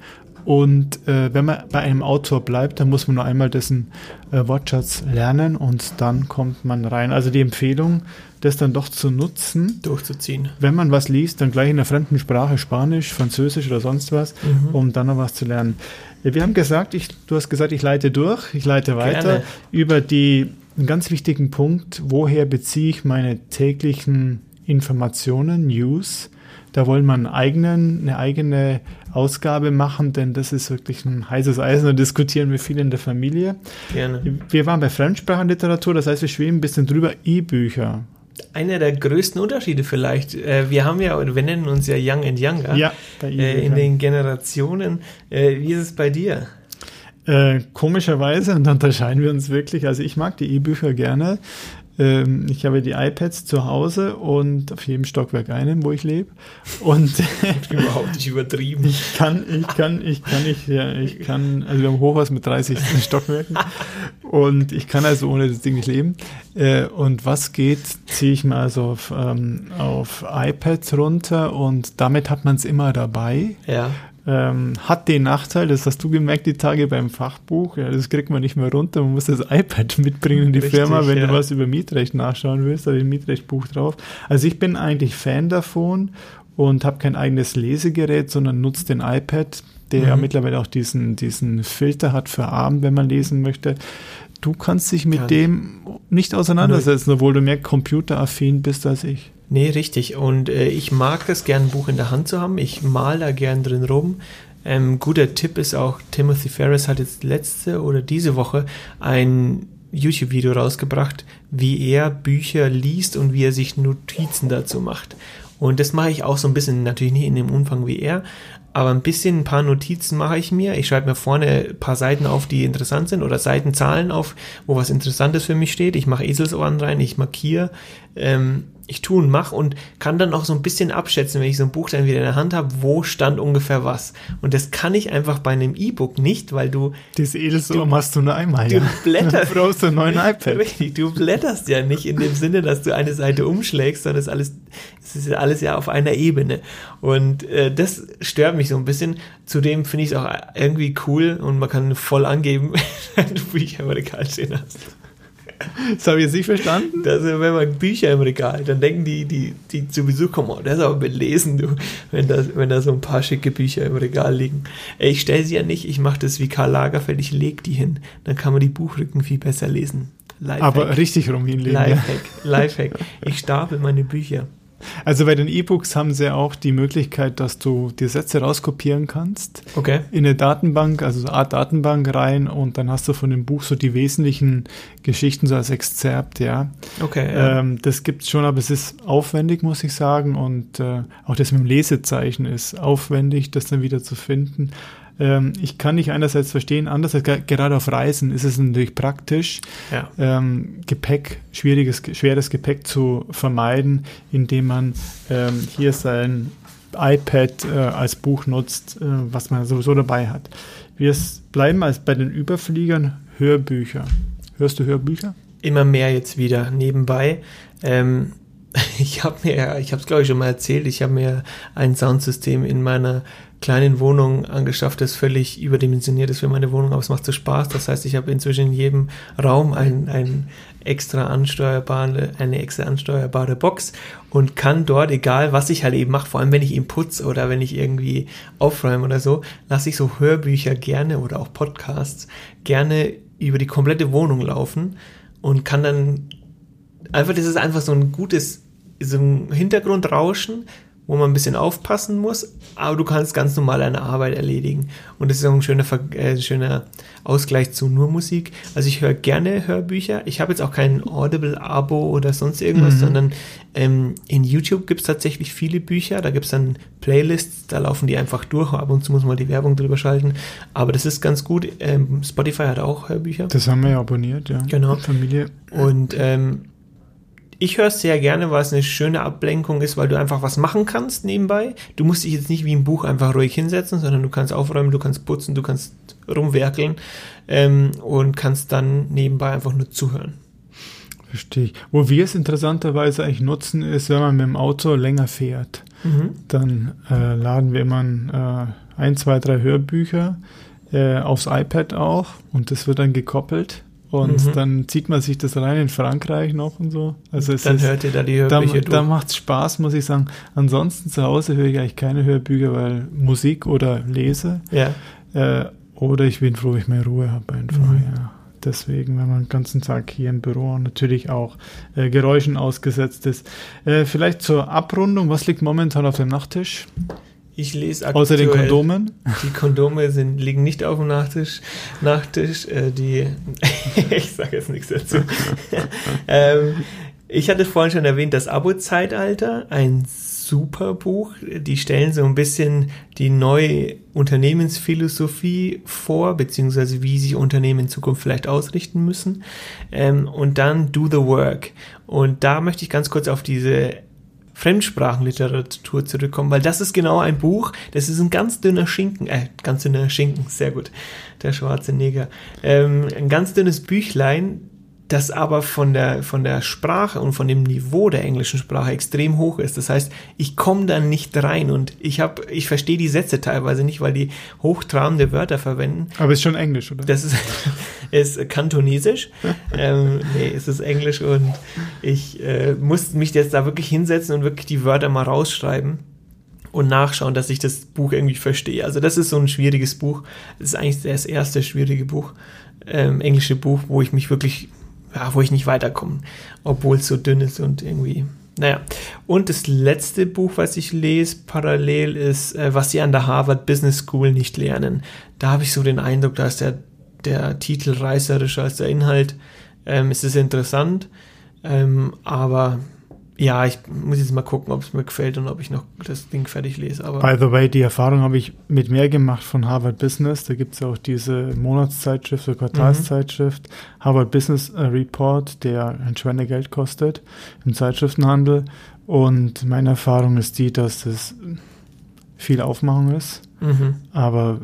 Und äh, wenn man bei einem Autor bleibt, dann muss man nur einmal dessen äh, Wortschatz lernen und dann kommt man rein. Also die Empfehlung, das dann doch zu nutzen, Durchzuziehen. wenn man was liest, dann gleich in einer fremden Sprache, Spanisch, Französisch oder sonst was, Mhm. um dann noch was zu lernen. Wir haben gesagt, ich, du hast gesagt, ich leite durch, ich leite weiter Gerne. über die, einen ganz wichtigen Punkt, woher beziehe ich meine täglichen Informationen, News. Da wollen wir einen eigenen, eine eigene Ausgabe machen, denn das ist wirklich ein heißes Eisen und diskutieren wir viel in der Familie. Gerne. Wir waren bei Fremdsprachenliteratur, das heißt, wir schweben ein bisschen drüber. E-Bücher. Einer der größten Unterschiede vielleicht. Äh, wir haben ja, wir nennen uns ja Young and Younger. Ja, Äh, in den Generationen. Äh, wie ist es bei dir? Äh, komischerweise, und da unterscheiden wir uns wirklich, also ich mag die E-Bücher gerne. Ähm, ich habe die iPads zu Hause und auf jedem Stockwerk einen, wo ich lebe. Und Überhaupt nicht übertrieben. ich kann, ich kann, ich kann, ich, ja, ich kann, also wir haben Hochhaus mit 30 Stockwerken und ich kann also ohne das Ding nicht leben. Äh, und was geht, ziehe ich mal also auf, ähm, auf iPads runter und damit hat man es immer dabei. Ja. Ähm, hat den Nachteil, das hast du gemerkt die Tage beim Fachbuch, ja, das kriegt man nicht mehr runter, man muss das iPad mitbringen in die Richtig, Firma, wenn ja. du was über Mietrecht nachschauen willst, da ist ein Mietrechtbuch drauf. Also ich bin eigentlich Fan davon und habe kein eigenes Lesegerät, sondern nutze den iPad, der ja Mhm. mittlerweile auch diesen, diesen Filter hat für Abend, wenn man lesen möchte. Du kannst dich mit Kann- dem nicht auseinandersetzen, obwohl du mehr computeraffin bist als ich. Nee, richtig. Und äh, ich mag es gern, ein Buch in der Hand zu haben. Ich mal da gern drin rum. Ähm, guter Tipp ist auch, Timothy Ferris hat jetzt letzte oder diese Woche ein YouTube-Video rausgebracht, wie er Bücher liest und wie er sich Notizen dazu macht. Und das mache ich auch so ein bisschen, natürlich nicht in dem Umfang wie er, aber ein bisschen ein paar Notizen mache ich mir. Ich schreibe mir vorne ein paar Seiten auf, die interessant sind oder Seitenzahlen auf, wo was Interessantes für mich steht. Ich mache Eselsohren rein, ich markiere, ähm, ich tue und mache und kann dann auch so ein bisschen abschätzen, wenn ich so ein Buch dann wieder in der Hand habe, wo stand ungefähr was. Und das kann ich einfach bei einem E-Book nicht, weil du Das Edelsohr hast du nur einmal. du ja. blätterst- Dann brauchst du einen neuen iPad. Richtig, du blätterst ja nicht in dem Sinne, dass du eine Seite umschlägst, sondern es ist alles, es ist ja alles ja auf einer Ebene. Und äh, das stört mich so ein bisschen. Zudem finde ich es auch irgendwie cool und man kann voll angeben, wenn du Bücher im Regal stehen hast. Das habe ich jetzt nicht verstanden. Also wenn man Bücher im Regal, dann denken die, die, die zu Besuch kommen, oh, das ist aber belesen, du, wenn da, wenn da so ein paar schicke Bücher im Regal liegen. Ey, Ich stelle sie ja nicht, ich mache das wie Karl Lagerfeld, ich leg die hin. Dann kann man die Buchrücken viel besser lesen. Lifehack. Aber richtig rum hinlegen. Ja. Lifehack, Lifehack. Ich stapel meine Bücher. Also bei den E-Books haben sie auch die Möglichkeit, dass du die Sätze rauskopieren kannst Okay. in eine Datenbank, also so eine Art Datenbank rein und dann hast du von dem Buch so die wesentlichen Geschichten so als Exzerpt, ja. Okay. Ja. Ähm, das gibt's schon, aber es ist aufwendig, muss ich sagen. Und äh, auch das mit dem Lesezeichen ist aufwendig, das dann wieder zu finden. Ähm, ich kann dich einerseits verstehen, andererseits gerade auf Reisen ist es natürlich praktisch, Ja. ähm, Gepäck, schwieriges, schweres Gepäck zu vermeiden, indem man ähm, hier sein iPad äh, als Buch nutzt, äh, was man sowieso dabei hat. Wir bleiben als bei den Überfliegern Hörbücher. Hörst du Hörbücher? immer mehr jetzt wieder nebenbei. Ähm, ich habe mir, ich habe es glaube ich schon mal erzählt, ich habe mir ein Soundsystem in meiner kleinen Wohnung angeschafft, das völlig überdimensioniert ist für meine Wohnung, aber es macht so Spaß. Das heißt, ich habe inzwischen in jedem Raum ein, ein extra ansteuerbare, eine extra ansteuerbare Box und kann dort, egal was ich halt eben mache, vor allem wenn ich eben putze oder wenn ich irgendwie aufräume oder so, lasse ich so Hörbücher gerne oder auch Podcasts gerne über die komplette Wohnung laufen und kann dann einfach, das ist einfach so ein gutes, so ein Hintergrundrauschen, wo man ein bisschen aufpassen muss, aber du kannst ganz normal deine Arbeit erledigen. Und das ist auch ein schöner, Ver- äh, schöner Ausgleich zu nur Musik. Also ich höre gerne Hörbücher. Ich habe jetzt auch kein Audible-Abo oder sonst irgendwas, Mhm. sondern ähm, in YouTube gibt es tatsächlich viele Bücher. Da gibt es dann Playlists, da laufen die einfach durch. Ab und zu muss man die Werbung drüber schalten. Aber das ist ganz gut. Ähm, Spotify hat auch Hörbücher. Das haben wir ja abonniert, ja. Genau. Familie. Und ähm, ich höre es sehr gerne, weil es eine schöne Ablenkung ist, weil du einfach was machen kannst nebenbei. Du musst dich jetzt nicht wie ein Buch einfach ruhig hinsetzen, sondern du kannst aufräumen, du kannst putzen, du kannst rumwerkeln ähm, und kannst dann nebenbei einfach nur zuhören. Verstehe ich. Wo wir es interessanterweise eigentlich nutzen, ist, wenn man mit dem Auto länger fährt. Mhm. Dann äh, laden wir immer ein, äh, ein, zwei, drei Hörbücher äh, aufs iPad auch und das wird dann gekoppelt und Mhm. dann zieht man sich das rein in Frankreich noch und so. Also es dann ist, hört ihr da die da, Hörbücher da macht es Spaß, muss ich sagen. Ansonsten zu Hause höre ich eigentlich keine Hörbücher, weil Musik oder lese. Ja, Äh, oder ich bin froh, ich mehr Ruhe habe einfach, Mhm. ja. Deswegen, wenn man den ganzen Tag hier im Büro natürlich auch äh, Geräuschen ausgesetzt ist. Äh, vielleicht zur Abrundung, was liegt momentan auf dem Nachttisch? Ich lese aktuell. Außer den Kondomen? Die Kondome sind, liegen nicht auf dem Nachtisch. Nachtisch, äh, die. ich sage jetzt nichts dazu. ähm, ich hatte vorhin schon erwähnt, das Abo-Zeitalter, ein super Buch. Die stellen so ein bisschen die neue Unternehmensphilosophie vor, beziehungsweise wie sich Unternehmen in Zukunft vielleicht ausrichten müssen. Ähm, und dann Do the Work. Und da möchte ich ganz kurz auf diese Fremdsprachenliteratur zurückkommen, weil das ist genau ein Buch, das ist ein ganz dünner Schinken, äh, ganz dünner Schinken, sehr gut, der schwarze Neger, ähm, ein ganz dünnes Büchlein, das aber von der, von der Sprache und von dem Niveau der englischen Sprache extrem hoch ist. Das heißt, ich komme da nicht rein und ich habe, ich verstehe die Sätze teilweise nicht, weil die hochtrabende Wörter verwenden. Aber ist schon Englisch, oder? Das ist, ist kantonesisch. ähm, nee, es ist Englisch und ich äh, muss mich jetzt da wirklich hinsetzen und wirklich die Wörter mal rausschreiben und nachschauen, dass ich das Buch irgendwie verstehe. Also das ist so ein schwieriges Buch. Das ist eigentlich das erste schwierige Buch, ähm, englische Buch, wo ich mich wirklich, ja, wo ich nicht weiterkomme, obwohl es so dünn ist und irgendwie naja, und das letzte Buch, was ich lese parallel, ist, äh, was sie an der Harvard Business School nicht lernen. Da habe ich so den Eindruck, da ist der, der Titel reißerischer als der Inhalt. Ähm, es ist interessant, ähm, aber ja, ich muss jetzt mal gucken, ob es mir gefällt und ob ich noch das Ding fertig lese. Aber By the way, die Erfahrung habe ich mit mehr gemacht von Harvard Business. Da gibt es auch diese Monatszeitschrift oder Quartalszeitschrift, Harvard Business äh, Report, der ein Schweinegeld kostet im Zeitschriftenhandel. Und meine Erfahrung ist die, dass es viel Aufmachung ist, mhm. aber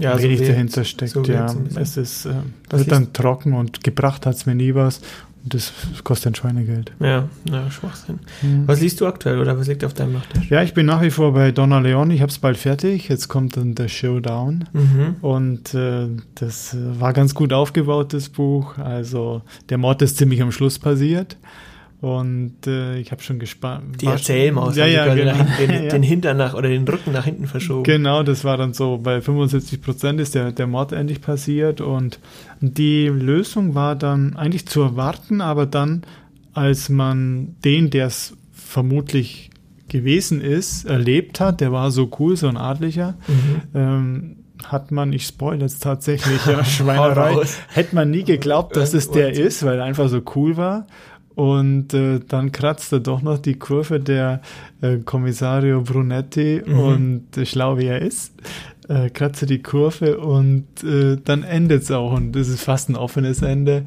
ja, so wenig wirkt- dahinter steckt. so ja, es ist äh, wird dann trocken und gebracht hat es mir nie was. Das kostet ein Schweinegeld. ja, ja, Schwachsinn. Hm. Was liest du aktuell oder was liegt auf deinem Nachttisch? Ja, ich bin nach wie vor bei Donna Leon. Ich habe es bald fertig. Jetzt kommt dann der Showdown. Mhm. Und äh, das äh, war ganz gut aufgebaut, das Buch. Also der Mord ist ziemlich am Schluss passiert. Und äh, ich habe schon gespannt. Die Erzählmaus ja, ja, genau. hinten, den, ja. den Hintern nach oder den Rücken nach hinten verschoben. Genau, das war dann so, bei 75 Prozent ist der, der Mord endlich passiert und die Lösung war dann eigentlich zu erwarten, aber dann, als man den, der es vermutlich gewesen ist, erlebt hat, der war so cool, so ein Adlicher, Mhm. ähm, hat man, ich spoil jetzt tatsächlich, ja, Schweinerei, hätte man nie geglaubt, dass es der ist, weil er einfach so cool war. Und äh, dann kratzte doch noch die Kurve der äh, Kommissario Brunetti Mhm. und äh, schlau wie er ist. äh, kratze die Kurve und äh, dann endet es auch. Und das ist fast ein offenes Ende.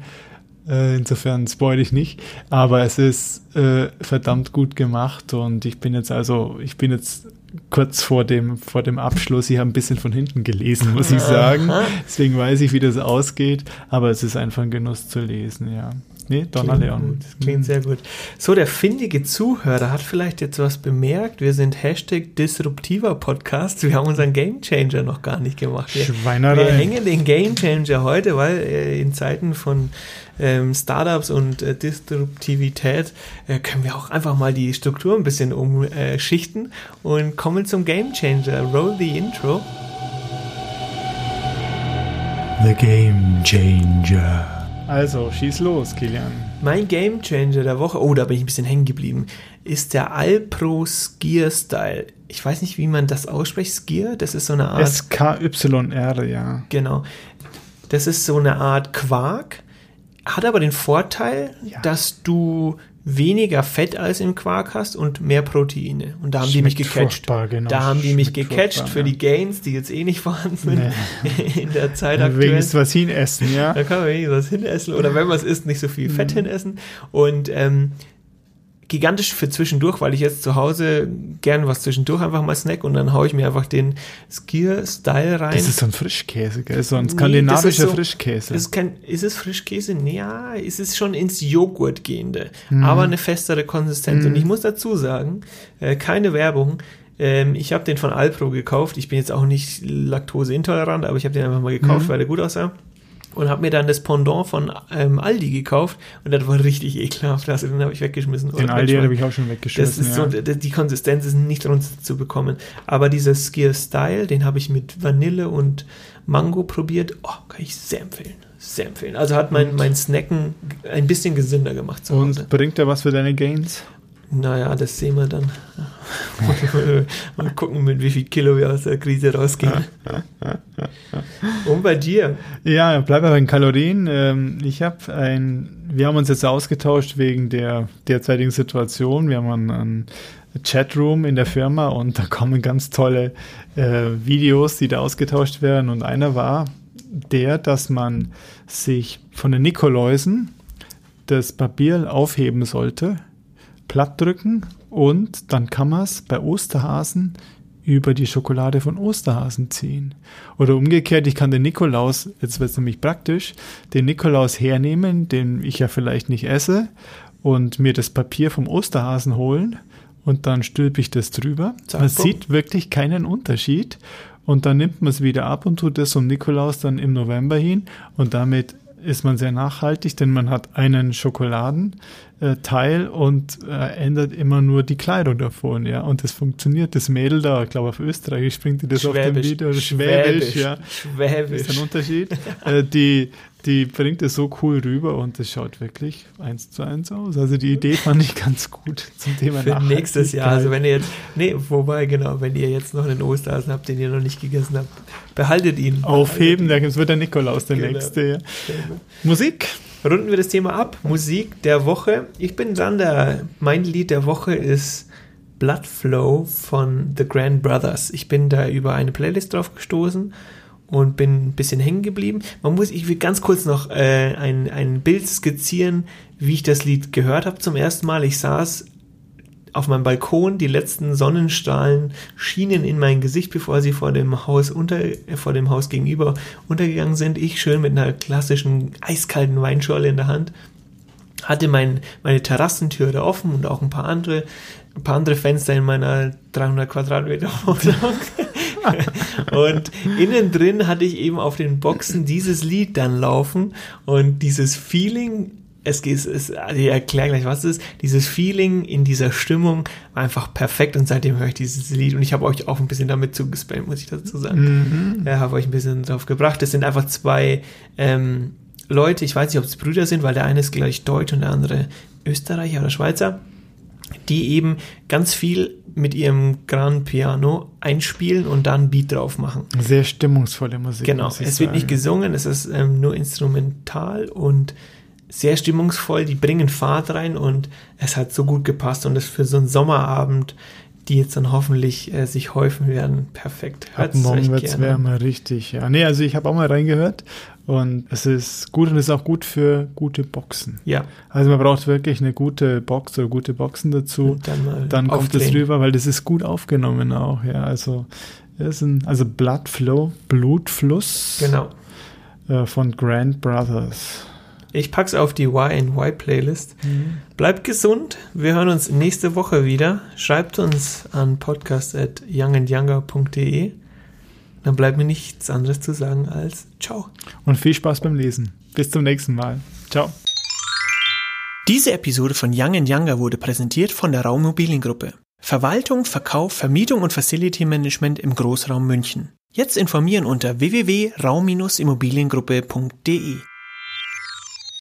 Äh, insofern spoil ich nicht. Aber es ist äh, verdammt gut gemacht und ich bin jetzt also, ich bin jetzt kurz vor dem, vor dem Abschluss. Ich habe ein bisschen von hinten gelesen, muss ich sagen. Deswegen weiß ich, wie das ausgeht. Aber es ist einfach ein Genuss zu lesen, ja. Nee, Donnerleon. Das klingt sehr gut. So, der findige Zuhörer hat vielleicht jetzt was bemerkt. Wir sind Hashtag disruptiver Podcast. Wir haben unseren Gamechanger noch gar nicht gemacht. Wir, Schweinerei. wir hängen den Gamechanger heute, weil äh, in Zeiten von ähm, Startups und äh, Disruptivität äh, können wir auch einfach mal die Struktur ein bisschen umschichten und kommen zum Gamechanger. Roll the Intro. The Game Changer. Also, schieß los, Kilian. Mein Gamechanger der Woche, oh, da bin ich ein bisschen hängen geblieben, ist der Alpro Skier Style. Ich weiß nicht, wie man das ausspricht. Skier, das ist so eine Art. SKYR, ja. Genau. Das ist so eine Art Quark, hat aber den Vorteil, Ja. dass du weniger Fett als im Quark hast und mehr Proteine. Und da haben die mich Schmeckt gecatcht. genau. Da haben die mich Schmeckt gecatcht für die Gains, die jetzt eh nicht vorhanden sind in der Zeit Wegen aktuell. ist was hinessen, ja. Da kann man wenigstens was hinessen oder wenn man es isst, nicht so viel Mhm. Fett hinessen. Und ähm, gigantisch für zwischendurch, weil ich jetzt zu Hause gern was zwischendurch einfach mal snack und dann haue ich mir einfach den Skier-Style rein. Das ist so ein Frischkäse, gell? So ein Nee, skandinavischer ist so- Frischkäse. Das ist, kein, ist es Frischkäse? Nee, Ja, es ist schon ins Joghurt gehende, Mhm. aber eine festere Konsistenz. Und ich muss dazu sagen, äh, keine Werbung. Ähm, ich habe den von Alpro gekauft. Ich bin jetzt auch nicht laktoseintolerant, aber ich habe den einfach mal gekauft, Mhm. weil der gut aussah. Und habe mir dann das Pendant von ähm, Aldi gekauft und das war richtig ekelhaft. Also den habe ich weggeschmissen. Den Oder Aldi habe ich auch schon weggeschmissen. Ja. so, die Konsistenz ist nicht runter zu bekommen. Aber dieser Skier Style, den habe ich mit Vanille und Mango probiert. Oh, kann ich sehr empfehlen. Sehr empfehlen. Also hat mein, mein Snacken ein bisschen gesünder gemacht zu Hause. Und bringt er was für deine Gains? Naja, das sehen wir dann. Mal gucken, mit wie viel Kilo wir aus der Krise rausgehen. Und bei dir? Ja, bleib bei den Kalorien. Ähm, Ich habe ein, wir haben uns jetzt ausgetauscht wegen der derzeitigen Situation. Wir haben einen, Chatroom in der Firma und da kommen ganz tolle äh, Videos, die da ausgetauscht werden. Und einer war der, dass man sich von den Nikoläusen das Papier aufheben sollte, platt drücken und dann kann man es bei Osterhasen über die Schokolade von Osterhasen ziehen. Oder umgekehrt, ich kann den Nikolaus, jetzt wird es nämlich praktisch, den Nikolaus hernehmen, den ich ja vielleicht nicht esse, und mir das Papier vom Osterhasen holen und dann stülpe ich das drüber. Zack, man bumm. sieht wirklich keinen Unterschied und dann nimmt man es wieder ab und tut das um Nikolaus dann im November hin und damit ist man sehr nachhaltig, denn man hat einen Schokoladenteil und äh, ändert immer nur die Kleidung davon, ja. Und das funktioniert. Das Mädel da, ich glaube auf Österreich springt die das auf dem Schwäbisch. Video. Schwäbisch, ja. Schwäbisch. Ist ein Unterschied. äh, die, die bringt es so cool rüber und es schaut wirklich eins zu eins aus. Also die Idee fand ich ganz gut zum Thema Für nächstes Jahr. Also wenn ihr jetzt, nee, wobei, genau, wenn ihr jetzt noch einen Osterhasen habt, den ihr noch nicht gegessen habt, behaltet ihn. Aufheben, da wird der Nikolaus der Genau. nächste. Ja. Musik. Runden wir das Thema ab. Musik der Woche. Ich bin dran, der, mein Lied der Woche ist Blood Flow von The Grand Brothers. Ich bin da über eine Playlist drauf gestoßen und bin ein bisschen hängen geblieben. Man muss, ich will ganz kurz noch äh, ein, ein Bild skizzieren, wie ich das Lied gehört habe zum ersten Mal. Ich saß auf meinem Balkon, die letzten Sonnenstrahlen schienen in mein Gesicht, bevor sie vor dem Haus unter, äh, vor dem Haus gegenüber untergegangen sind. Ich schön mit einer klassischen eiskalten Weinschorle in der Hand hatte mein, meine Terrassentüre offen und auch ein paar andere, ein paar andere Fenster in meiner 300 Quadratmeter Wohnung. und innen drin hatte ich eben auf den Boxen dieses Lied dann laufen und dieses Feeling, es geht, es, also ich erkläre gleich, was es ist, dieses Feeling in dieser Stimmung war einfach perfekt und seitdem höre ich dieses Lied und ich habe euch auch ein bisschen damit zugespammt, muss ich dazu sagen. Mhm. Ja, habe euch ein bisschen drauf gebracht. Das sind einfach zwei ähm, Leute, ich weiß nicht, ob es Brüder sind, weil der eine ist gleich Deutsch und der andere Österreicher oder Schweizer, die eben ganz viel mit ihrem Grand Piano einspielen und dann Beat drauf machen. Sehr stimmungsvolle Musik. Genau, es wird nicht sagen. gesungen, es ist ähm, nur instrumental und sehr stimmungsvoll. Die bringen Fahrt rein und es hat so gut gepasst und es für so einen Sommerabend die jetzt dann hoffentlich äh, sich häufen werden. Perfekt. Ab Hört's morgen euch wird es wärmer, richtig. Ja, nee, also ich habe auch mal reingehört und es ist gut und es ist auch gut für gute Boxen. Ja, Also man braucht wirklich eine gute Box oder gute Boxen dazu. und dann Dann kommt es rüber, weil das ist gut aufgenommen auch, ja. Also ist ein, also Blood Flow, Blutfluss Genau. äh, von Grand Brothers. Ich pack's auf die Y Playlist. Bleibt gesund. Wir hören uns nächste Woche wieder. Schreibt uns an podcast.youngandyounger.de. Dann bleibt mir nichts anderes zu sagen als Ciao. Und viel Spaß beim Lesen. Bis zum nächsten Mal. Ciao. Diese Episode von Young Younger wurde präsentiert von der Raummobiliengruppe. Verwaltung, Verkauf, Vermietung und Facility Management im Großraum München. Jetzt informieren unter www.raum-immobiliengruppe.de.